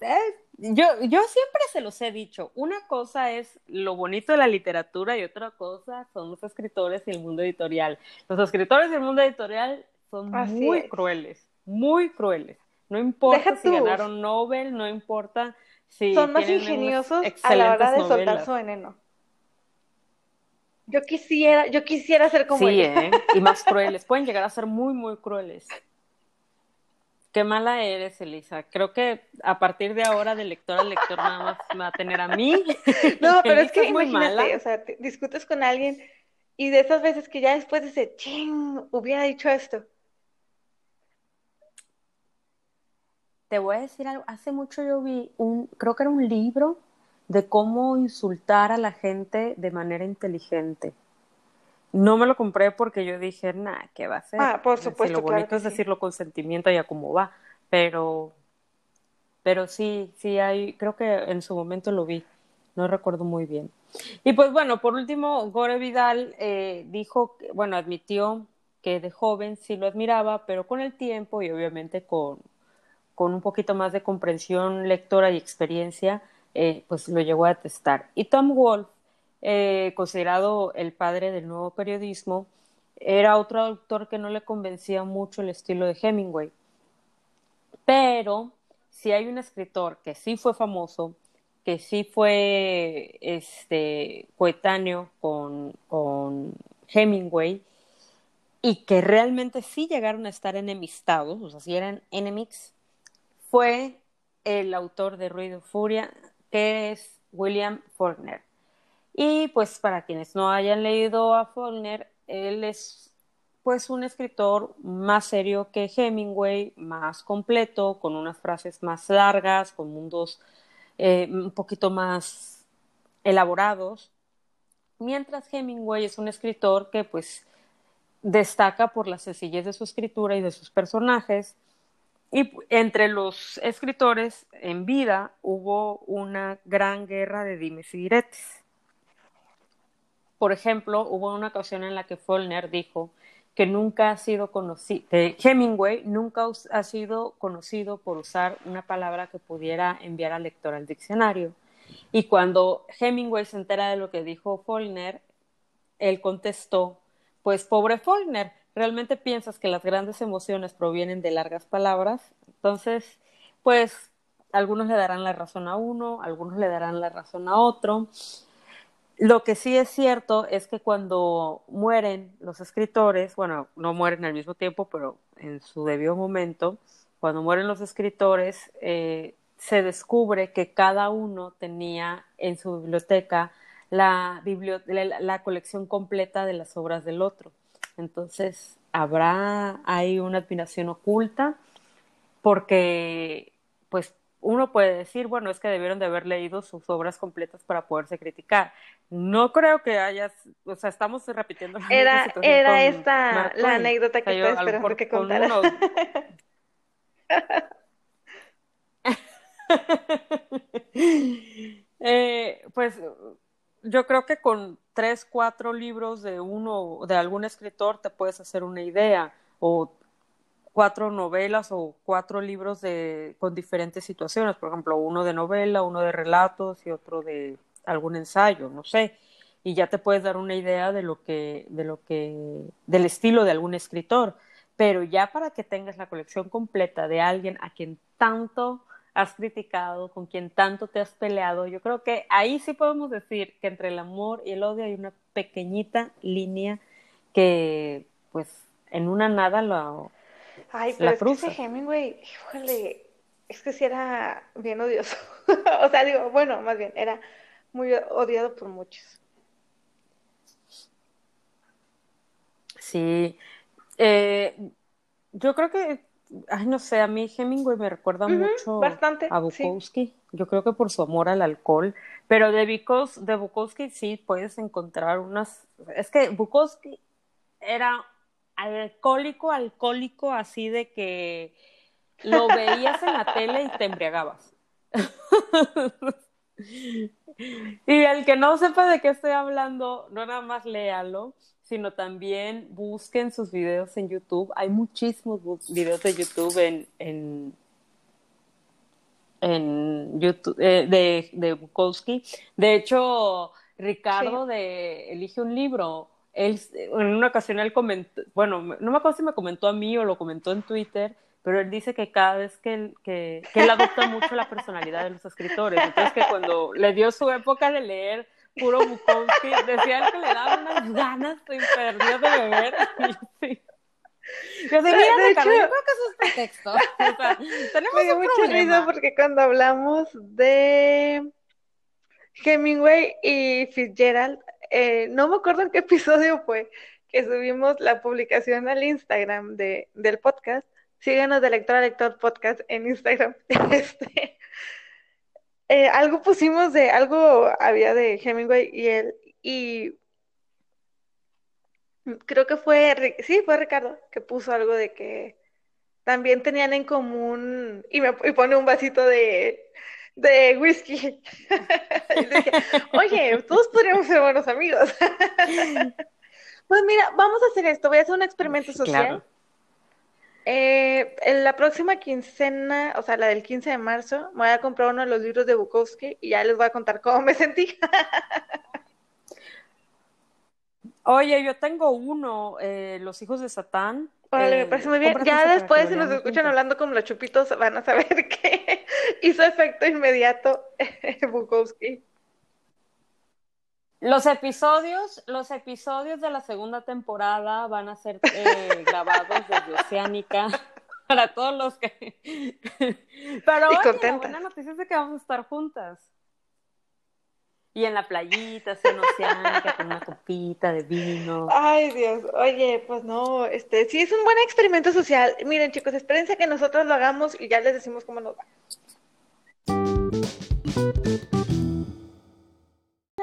eh, yo, yo siempre se los he dicho, una cosa es lo bonito de la literatura y otra cosa son los escritores y el mundo editorial. Los escritores y el mundo editorial son muy crueles, muy crueles. No importa si ganaron Nobel, no importa si... Son más ingeniosos a la hora de soltar su veneno. Yo quisiera, yo quisiera ser como sí, ¿eh? y más crueles. Pueden llegar a ser muy, muy crueles. Qué mala eres, Elisa. Creo que a partir de ahora, de lector a lector, nada más me va a tener a mí. No, pero es que imagínate, o sea, discutes con alguien y de esas veces que ya después dice, ching, hubiera dicho esto. Te voy a decir algo. Hace mucho yo vi un, creo que era un libro de cómo insultar a la gente de manera inteligente. No me lo compré porque yo dije, nah, ¿qué va a ser? Ah, por supuesto. lo bonito es decirlo con sentimiento y a cómo va. Pero, pero sí, sí hay, creo que en su momento lo vi. No recuerdo muy bien. Y pues bueno, por último, Gore Vidal eh, dijo, bueno, admitió que de joven sí lo admiraba, pero con el tiempo y obviamente con, con un poquito más de comprensión lectora y experiencia, eh, pues lo llegó a testar. Y Tom Wolfe, eh, considerado el padre del nuevo periodismo, era otro autor que no le convencía mucho el estilo de Hemingway. Pero si hay un escritor que sí fue famoso, que sí fue este, coetáneo con, con Hemingway y que realmente sí llegaron a estar enemistados, o sea, si eran enemies, fue el autor de Ruido Furia, que es William Faulkner. Y pues para quienes no hayan leído a Faulkner, él es pues un escritor más serio que Hemingway, más completo, con unas frases más largas, con mundos eh, un poquito más elaborados, mientras Hemingway es un escritor que pues destaca por la sencillez de su escritura y de sus personajes, Y entre los escritores en vida hubo una gran guerra de dimes y diretes. Por ejemplo, hubo una ocasión en la que Follner dijo que nunca ha sido conocido, Hemingway nunca ha sido conocido por usar una palabra que pudiera enviar al lector al diccionario. Y cuando Hemingway se entera de lo que dijo Follner, él contestó, pues pobre Follner, ¿realmente piensas que las grandes emociones provienen de largas palabras? Entonces, pues algunos le darán la razón a uno, algunos le darán la razón a otro. Lo que sí es cierto es que cuando mueren los escritores, bueno, no mueren al mismo tiempo, pero en su debido momento, cuando mueren los escritores, eh, se descubre que cada uno tenía en su biblioteca la, la, colección completa de las obras del otro. Entonces, habrá ahí una admiración oculta porque, pues, uno puede decir, bueno, es que debieron de haber leído sus obras completas para poderse criticar. No creo que hayas, o sea, estamos repitiendo la era, Era esta la anécdota que te esperando que contara. eh, pues yo creo que con tres, cuatro libros de uno, de algún escritor, te puedes hacer una idea, o cuatro novelas o cuatro libros de, con diferentes situaciones, por ejemplo, uno de novela, uno de relatos y otro de algún ensayo, no sé, y ya te puedes dar una idea de lo que, de lo que, del estilo de algún escritor, pero ya para que tengas la colección completa de alguien a quien tanto has criticado, con quien tanto te has peleado, yo creo que ahí sí podemos decir que entre el amor y el odio hay una pequeñita línea que, pues, en una nada lo, Ay, pero es que ese Hemingway, híjole, es que sí era bien odioso. o sea, digo, bueno, más bien, era muy odiado por muchos. Sí. Eh, yo creo que, ay, no sé, a mí Hemingway me recuerda mucho a Bukowski. Yo creo que por su amor al alcohol. Pero de, de Bukowski sí puedes encontrar unas. Es que Bukowski era alcohólico, alcohólico, así de que lo veías en la tele y te embriagabas. y el que no sepa de qué estoy hablando, no nada más léalo, sino también busquen sus videos en YouTube. Hay muchísimos videos de YouTube en, en, en YouTube eh, de, de Bukowski. De hecho, Ricardo de Elige un libro él, en una ocasión él comentó, bueno, no me acuerdo si me comentó a mí o lo comentó en Twitter, pero él dice que cada vez que él, que, que él adopta mucho la personalidad de los escritores, entonces que cuando le dio su época de leer puro Bukowski, decía que le daba unas ganas imperdidas de beber. sí. Yo de, de hecho, yo creo que eso es pretexto. O sea, tenemos me dio mucha risa porque cuando hablamos de Hemingway y Fitzgerald, eh, no me acuerdo en qué episodio fue que subimos la publicación al Instagram de, del podcast. Síguenos de lector a lector podcast en Instagram. Este, eh, algo pusimos de, algo había de Hemingway y él, y creo que fue, sí, fue Ricardo que puso algo de que también tenían en común, y me y pone un vasito de de whisky. oye, todos podríamos ser buenos amigos. pues mira, vamos a hacer esto. Voy a hacer un experimento social. Eh, en la próxima quincena, o sea, la del 15 de marzo, me voy a comprar uno de los libros de Bukowski y ya les voy a contar cómo me sentí. Oye, yo tengo uno, eh, Los hijos de Satán. Órale, me eh, parece muy bien. Ya después, si nos escuchan hablando como los chupitos, van a saber que hizo efecto inmediato Bukowski. Los episodios, los episodios de la segunda temporada van a ser eh, grabados desde Oceánica para todos los que. Pero oye, la buena noticia es de que vamos a estar juntas. Y en la playita, así en Oceánica, con una copita de vino. Ay, Dios. Oye, pues no, este, sí es un buen experimento social. Miren, chicos, espérense que nosotros lo hagamos y ya les decimos cómo nos va.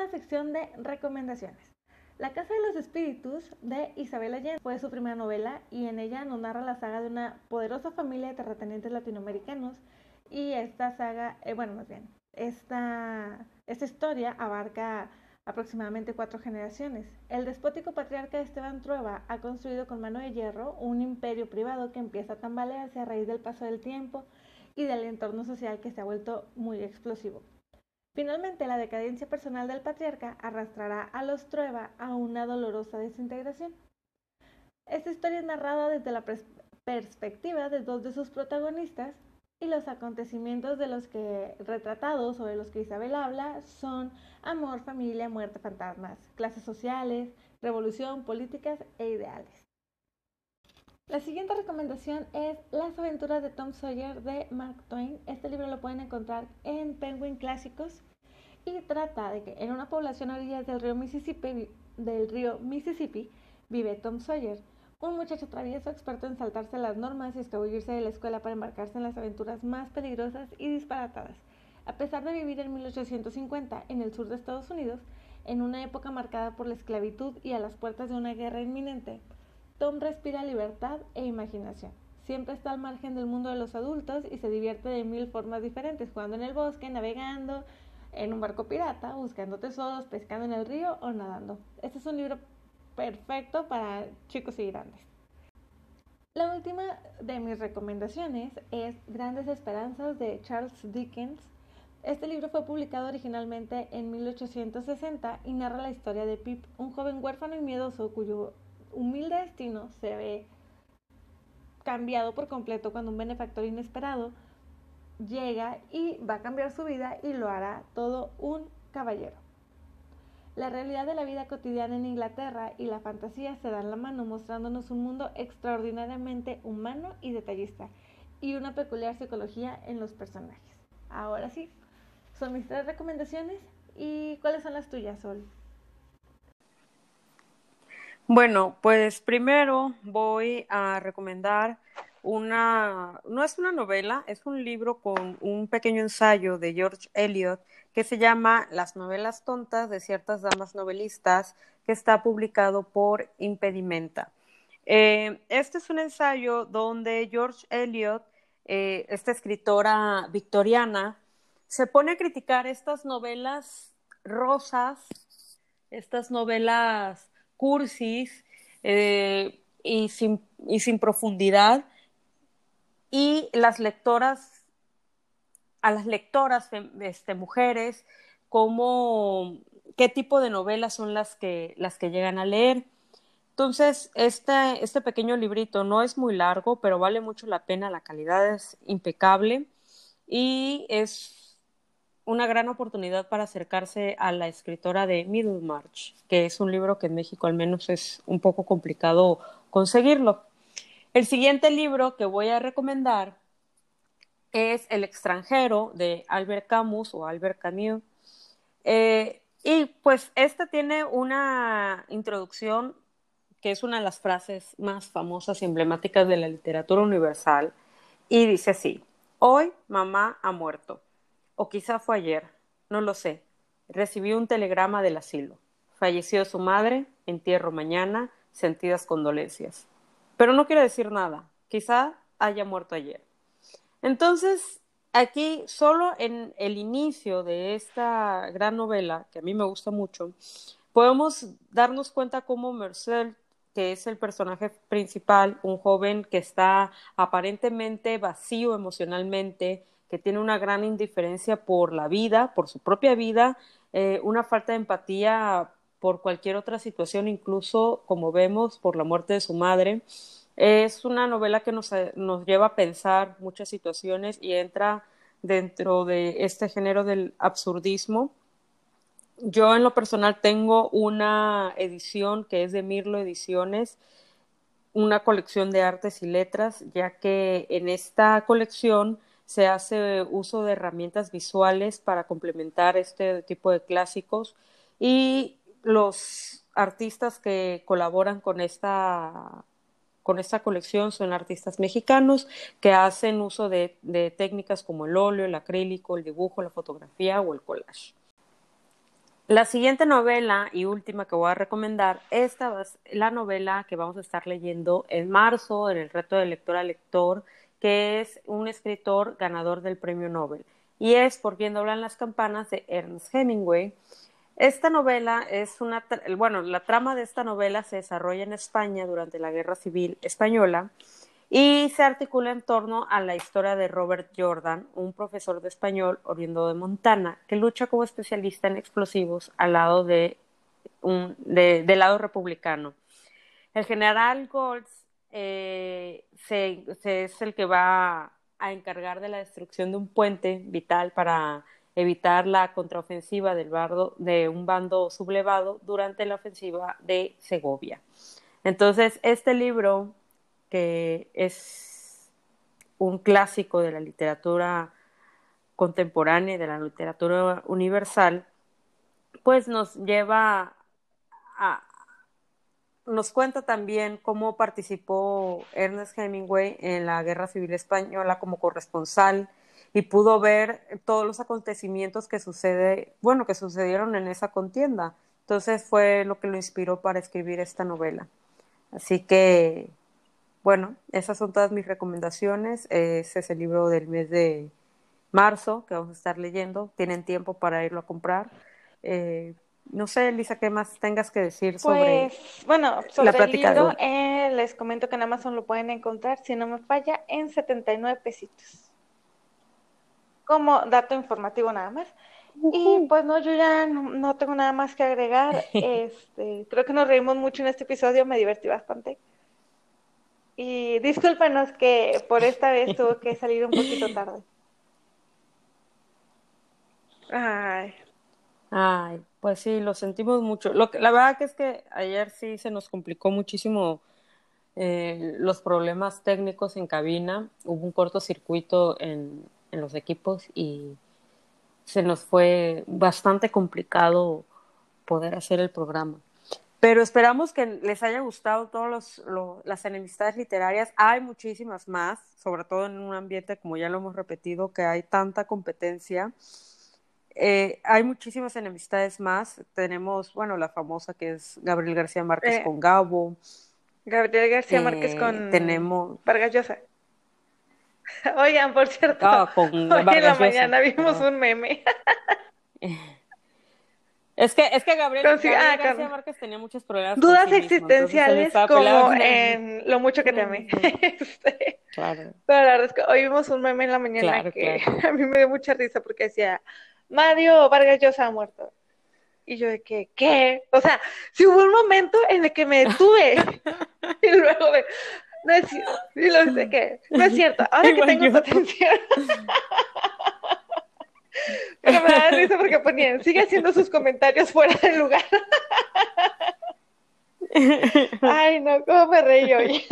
La sección de recomendaciones. La Casa de los Espíritus de Isabel Allende fue su primera novela y en ella nos narra la saga de una poderosa familia de terratenientes latinoamericanos y esta saga, eh, bueno, más bien, esta, esta historia abarca aproximadamente cuatro generaciones. El despótico patriarca Esteban Trueba ha construido con mano de hierro un imperio privado que empieza a tambalearse a raíz del paso del tiempo y del entorno social que se ha vuelto muy explosivo. Finalmente, la decadencia personal del patriarca arrastrará a los Trueba a una dolorosa desintegración. Esta historia es narrada desde la perspectiva de dos de sus protagonistas, y los acontecimientos de los que retratados o de los que Isabel habla son amor, familia, muerte, fantasmas, clases sociales, revolución, políticas e ideales. La siguiente recomendación es Las aventuras de Tom Sawyer de Mark Twain. Este libro lo pueden encontrar en Penguin Clásicos y trata de que en una población a orillas del río Mississippi, del río Mississippi vive Tom Sawyer, un muchacho travieso experto en saltarse las normas y escabullirse de la escuela para embarcarse en las aventuras más peligrosas y disparatadas. A pesar de vivir en 1850 en el sur de Estados Unidos, en una época marcada por la esclavitud y a las puertas de una guerra inminente, Tom respira libertad e imaginación. Siempre está al margen del mundo de los adultos y se divierte de mil formas diferentes, jugando en el bosque, navegando, en un barco pirata, buscando tesoros, pescando en el río o nadando. Este es un libro perfecto para chicos y grandes. La última de mis recomendaciones es Grandes Esperanzas de Charles Dickens. Este libro fue publicado originalmente en 1860 y narra la historia de Pip, un joven huérfano y miedoso cuyo humilde destino se ve cambiado por completo cuando un benefactor inesperado llega y va a cambiar su vida y lo hará todo un caballero. La realidad de la vida cotidiana en Inglaterra y la fantasía se dan la mano mostrándonos un mundo extraordinariamente humano y detallista y una peculiar psicología en los personajes. Ahora sí, son mis tres recomendaciones y ¿cuáles son las tuyas, Sol? Bueno, pues primero voy a recomendar una, no es una novela, es un libro con un pequeño ensayo de George Eliot que se llama Las novelas tontas de ciertas damas novelistas, que está publicado por Impedimenta. Eh, este es un ensayo donde George Eliot, eh, esta escritora victoriana, se pone a criticar estas novelas rosas, estas novelas cursis eh, y, sin, y sin profundidad, y las lectoras, a las lectoras este, mujeres, cómo, qué tipo de novelas son las que, las que llegan a leer. Entonces, este, este pequeño librito no es muy largo, pero vale mucho la pena, la calidad es impecable y es una gran oportunidad para acercarse a la escritora de Middlemarch, que es un libro que en México al menos es un poco complicado conseguirlo. El siguiente libro que voy a recomendar es El extranjero de Albert Camus o Albert Camus. Eh, y pues este tiene una introducción que es una de las frases más famosas y emblemáticas de la literatura universal y dice así, hoy mamá ha muerto, o quizá fue ayer, no lo sé, recibí un telegrama del asilo, falleció su madre, entierro mañana, sentidas condolencias pero no quiere decir nada. Quizá haya muerto ayer. Entonces, aquí, solo en el inicio de esta gran novela, que a mí me gusta mucho, podemos darnos cuenta cómo Marcel, que es el personaje principal, un joven que está aparentemente vacío emocionalmente, que tiene una gran indiferencia por la vida, por su propia vida, eh, una falta de empatía por cualquier otra situación, incluso, como vemos, por la muerte de su madre. Es una novela que nos, nos lleva a pensar muchas situaciones y entra dentro de este género del absurdismo. Yo en lo personal tengo una edición que es de Mirlo Ediciones, una colección de artes y letras, ya que en esta colección se hace uso de herramientas visuales para complementar este tipo de clásicos y los artistas que colaboran con esta, con esta colección son artistas mexicanos que hacen uso de, técnicas como el óleo, el acrílico, el dibujo, la fotografía o el collage. La siguiente novela y última que voy a recomendar, esta es la novela que vamos a estar leyendo en marzo en el reto de lector a lector, que es un escritor ganador del premio Nobel. Y es Por quien doblan las campanas de Ernest Hemingway. Esta novela es una, bueno, la trama de esta novela se desarrolla en España durante la Guerra Civil Española y se articula en torno a la historia de Robert Jordan, un profesor de español oriundo de Montana, que lucha como especialista en explosivos al lado de un, del lado republicano. El general Golds eh, es el que va a encargar de la destrucción de un puente vital para evitar la contraofensiva del de un bando sublevado durante la ofensiva de Segovia. Entonces, este libro que es un clásico de la literatura contemporánea y de la literatura universal, pues nos lleva a, nos cuenta también cómo participó Ernest Hemingway en la Guerra Civil Española como corresponsal y pudo ver todos los acontecimientos que sucede, bueno, que sucedieron en esa contienda. Entonces fue lo que lo inspiró para escribir esta novela. Así que bueno, esas son todas mis recomendaciones. Ese es el libro del mes de marzo que vamos a estar leyendo. Tienen tiempo para irlo a comprar. Eh, no sé, Elisa, ¿qué más tengas que decir sobre pues, bueno, sobre el libro? Eh, les comento que en Amazon lo pueden encontrar, si no me falla, en 79 pesitos. Como dato informativo nada más. Y pues no, yo ya no, tengo nada más que agregar. Este, creo que nos reímos mucho en este episodio, me divertí bastante. Y discúlpanos que por esta vez tuvo que salir un poquito tarde. Ay. Ay, pues sí, lo sentimos mucho. Lo que, la verdad que es que ayer sí se nos complicó muchísimo eh, los problemas técnicos en cabina. Hubo un cortocircuito en, en los equipos y se nos fue bastante complicado poder hacer el programa. Pero esperamos que les haya gustado todas las enemistades literarias. Hay muchísimas más, sobre todo en un ambiente, como ya lo hemos repetido, que hay tanta competencia. Eh, hay muchísimas enemistades más. Tenemos, bueno, la famosa que es Gabriel García Márquez eh, con Gabo. Gabriel García Márquez con eh, tenemos... Vargas Llosa. Oigan, por cierto, ah, hoy en la mañana vimos un meme. Es que, es que Gabriel, ah, García Márquez tenía muchos problemas. Dudas existenciales como en lo mucho que te amé. Este, claro. Pero la verdad es que hoy vimos un meme en la mañana que a mí me dio mucha risa porque decía, Mario Vargas Llosa ha muerto. Y yo de que, ¿qué? O sea, si hubo un momento en el que me detuve y luego de, no es cierto, y lo de que, no es cierto, ahora que tengo tu atención. Pero me da risa porque ponían, sigue haciendo sus comentarios fuera del lugar. Ay, no, cómo me reí hoy.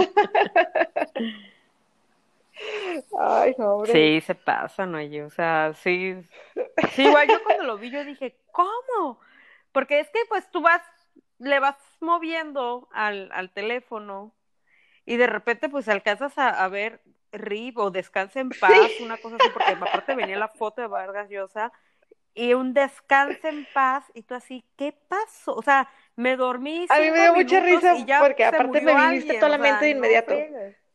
Ay, no, hombre. Sí, se pasa, ¿no? Yo, o sea, sí. Sí, igual yo cuando lo vi, yo dije, ¿cómo? Porque es que, pues, tú vas, le vas moviendo al, al teléfono y de repente, pues, alcanzas a, a ver RIP o Descanse en paz, una cosa así, porque aparte venía la foto de Vargas Llosa y un descanse en paz y tú así, ¿qué pasó? O sea, me dormí. A mí me dio mucha risa porque aparte me viniste toda la mente de inmediato.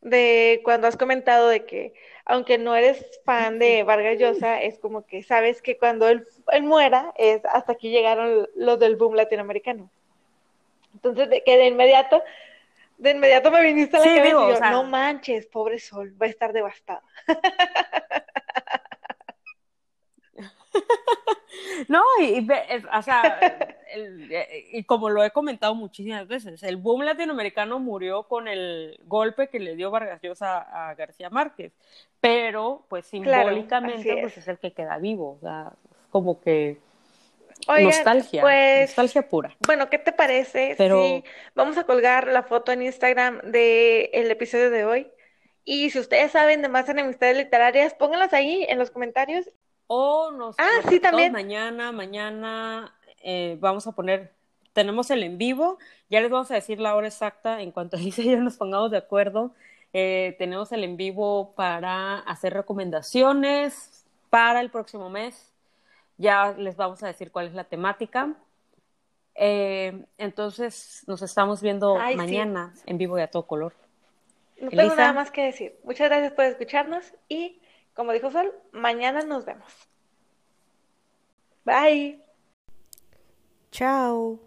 De cuando has comentado de que aunque no eres fan de Vargas Llosa, es como que sabes que cuando él, él muera es hasta aquí llegaron los del boom latinoamericano. Entonces, de, que de inmediato de inmediato me viniste a la cabeza y yo, no manches, pobre Sol, va a estar devastada. no, y, o sea, y como lo he comentado muchísimas veces, el boom latinoamericano murió con el golpe que le dio Vargas Llosa a García Márquez, pero pues simbólicamente pues es el que queda vivo, o sea, como que nostalgia, pues, nostalgia pura. Bueno, ¿qué te parece si vamos a colgar la foto en Instagram del el episodio de hoy? Y si ustedes saben de más enemistades literarias, pónganlas ahí en los comentarios. O nos ah, sí, también. mañana, mañana eh, vamos a poner, tenemos el en vivo, ya les vamos a decir la hora exacta en cuanto dice ya nos pongamos de acuerdo. Eh, tenemos el en vivo para hacer recomendaciones para el próximo mes ya les vamos a decir cuál es la temática. Eh, entonces nos estamos viendo mañana en vivo y a todo color. No tengo nada más que decir. Muchas gracias por escucharnos y, como dijo Sol, mañana nos vemos. Bye. Ciao!